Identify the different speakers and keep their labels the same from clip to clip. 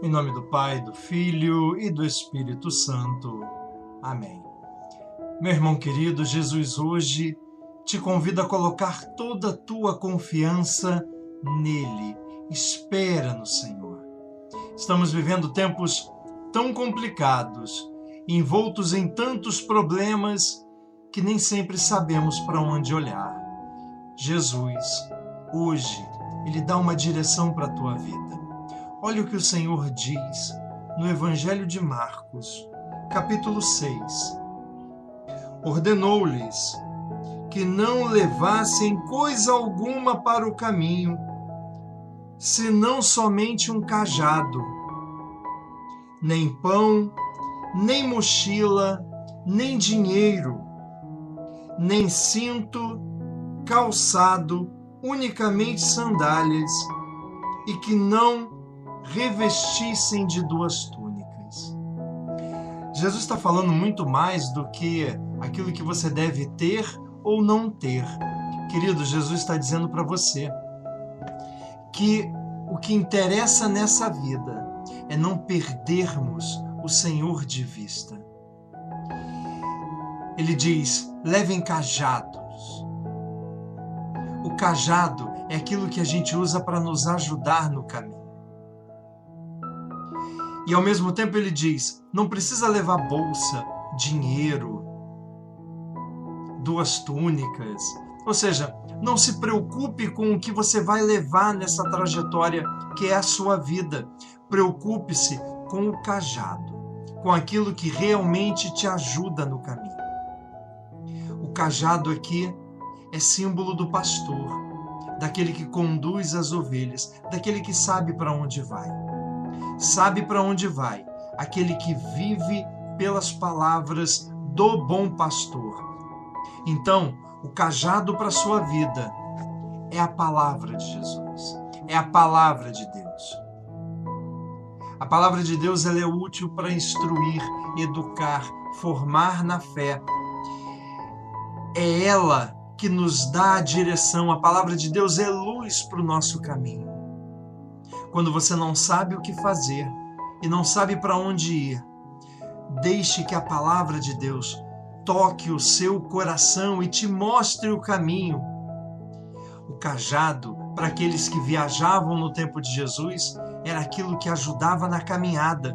Speaker 1: Em nome do Pai, do Filho e do Espírito Santo. Amém. Meu irmão querido, Jesus hoje te convida a colocar toda a tua confiança nele. Espera no Senhor. Estamos vivendo tempos tão complicados, envoltos em tantos problemas que nem sempre sabemos para onde olhar. Jesus, hoje, ele dá uma direção para a tua vida. Olha o que o Senhor diz no Evangelho de Marcos, capítulo 6. Ordenou-lhes que não levassem coisa alguma para o caminho, senão somente um cajado, nem pão, nem mochila, nem dinheiro, nem cinto, calçado, unicamente sandálias, e que não revestissem de duas túnicas. Jesus está falando muito mais do que aquilo que você deve ter ou não ter. Querido, Jesus está dizendo para você que o que interessa nessa vida é não perdermos o Senhor de vista. Ele diz: levem cajados. O cajado é aquilo que a gente usa para nos ajudar no caminho. E ao mesmo tempo ele diz: não precisa levar bolsa, dinheiro, duas túnicas. Ou seja, não se preocupe com o que você vai levar nessa trajetória que é a sua vida. Preocupe-se com o cajado, com aquilo que realmente te ajuda no caminho. O cajado aqui é símbolo do pastor, daquele que conduz as ovelhas, daquele que sabe para onde vai sabe para onde vai, aquele que vive pelas palavras do bom pastor. Então, o cajado para a sua vida é a palavra de Jesus, é a palavra de Deus. A palavra de Deus ela é útil para instruir, educar, formar na fé. É ela que nos dá a direção. A palavra de Deus é luz para o nosso caminho quando você não sabe o que fazer e não sabe para onde ir. Deixe que a palavra de Deus toque o seu coração e te mostre o caminho. O cajado, para aqueles que viajavam no tempo de Jesus, era aquilo que ajudava na caminhada.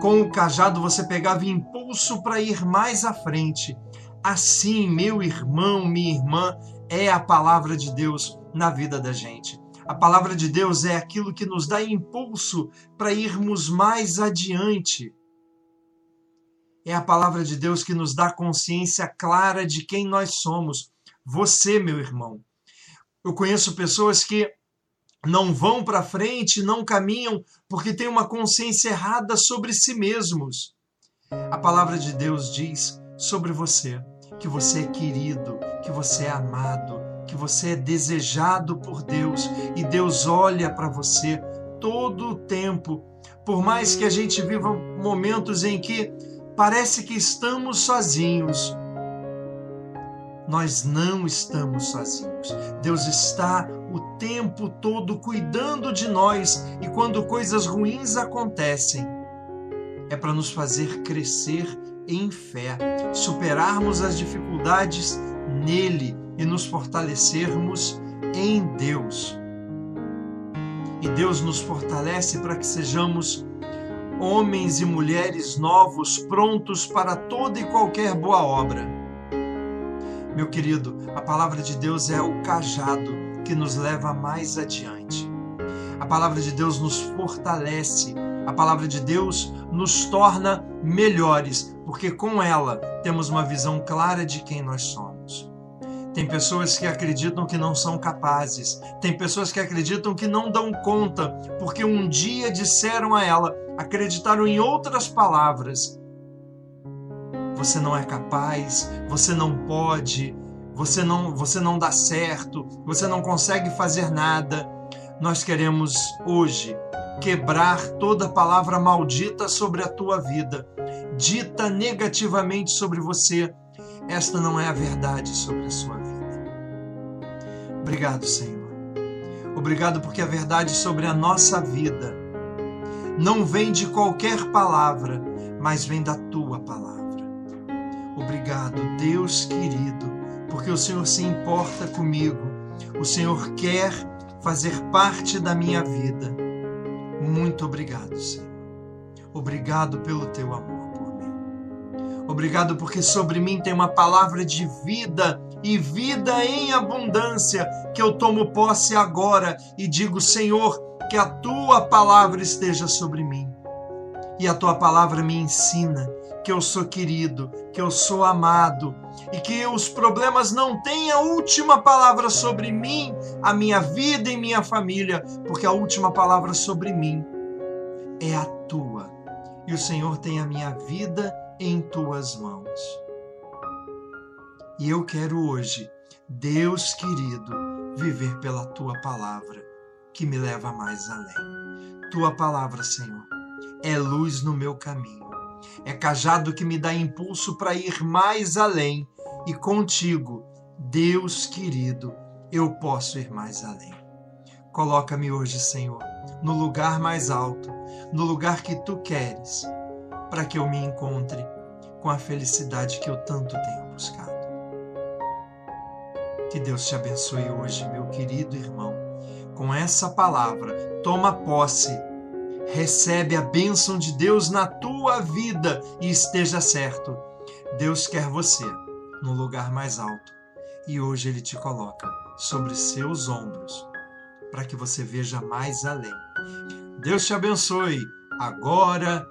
Speaker 1: Com o cajado você pegava impulso para ir mais à frente. Assim, meu irmão, minha irmã, é a palavra de Deus na vida da gente. A palavra de Deus é aquilo que nos dá impulso para irmos mais adiante. É a palavra de Deus que nos dá consciência clara de quem nós somos. Você, meu irmão. Eu conheço pessoas que não vão para frente, não caminham porque têm uma consciência errada sobre si mesmos. A palavra de Deus diz sobre você que você é querido, que você é amado, que você é desejado por Deus e Deus olha para você todo o tempo. Por mais que a gente viva momentos em que parece que estamos sozinhos, nós não estamos sozinhos. Deus está o tempo todo cuidando de nós e quando coisas ruins acontecem, é para nos fazer crescer em fé, superarmos as dificuldades nele e nos fortalecermos em Deus. E Deus nos fortalece para que sejamos homens e mulheres novos, prontos para toda e qualquer boa obra. Meu querido, a palavra de Deus é o cajado que nos leva mais adiante. A palavra de Deus nos fortalece, a palavra de Deus nos torna melhores, porque com ela temos uma visão clara de quem nós somos. Tem pessoas que acreditam que não são capazes. Tem pessoas que acreditam que não dão conta, porque um dia disseram a ela, acreditaram em outras palavras. Você não é capaz, você não pode, você não, você não dá certo, você não consegue fazer nada. Nós queremos hoje quebrar toda palavra maldita sobre a tua vida, dita negativamente sobre você esta não é a verdade sobre a sua vida. Obrigado, Senhor. Obrigado porque a verdade sobre a nossa vida não vem de qualquer palavra, mas vem da tua palavra. Obrigado, Deus querido, porque o Senhor se importa comigo. O Senhor quer fazer parte da minha vida. Muito obrigado, Senhor. Obrigado pelo teu amor. Obrigado porque sobre mim tem uma palavra de vida e vida em abundância que eu tomo posse agora e digo, Senhor, que a tua palavra esteja sobre mim. E a tua palavra me ensina que eu sou querido, que eu sou amado e que os problemas não têm a última palavra sobre mim, a minha vida e minha família, porque a última palavra sobre mim é a tua. E o Senhor tem a minha vida em tuas mãos. E eu quero hoje, Deus querido, viver pela tua palavra, que me leva mais além. Tua palavra, Senhor, é luz no meu caminho, é cajado que me dá impulso para ir mais além, e contigo, Deus querido, eu posso ir mais além. Coloca-me hoje, Senhor, no lugar mais alto, no lugar que tu queres, para que eu me encontre com a felicidade que eu tanto tenho buscado. Que Deus te abençoe hoje, meu querido irmão. Com essa palavra, toma posse, recebe a bênção de Deus na tua vida e esteja certo. Deus quer você no lugar mais alto e hoje Ele te coloca sobre seus ombros para que você veja mais além. Deus te abençoe agora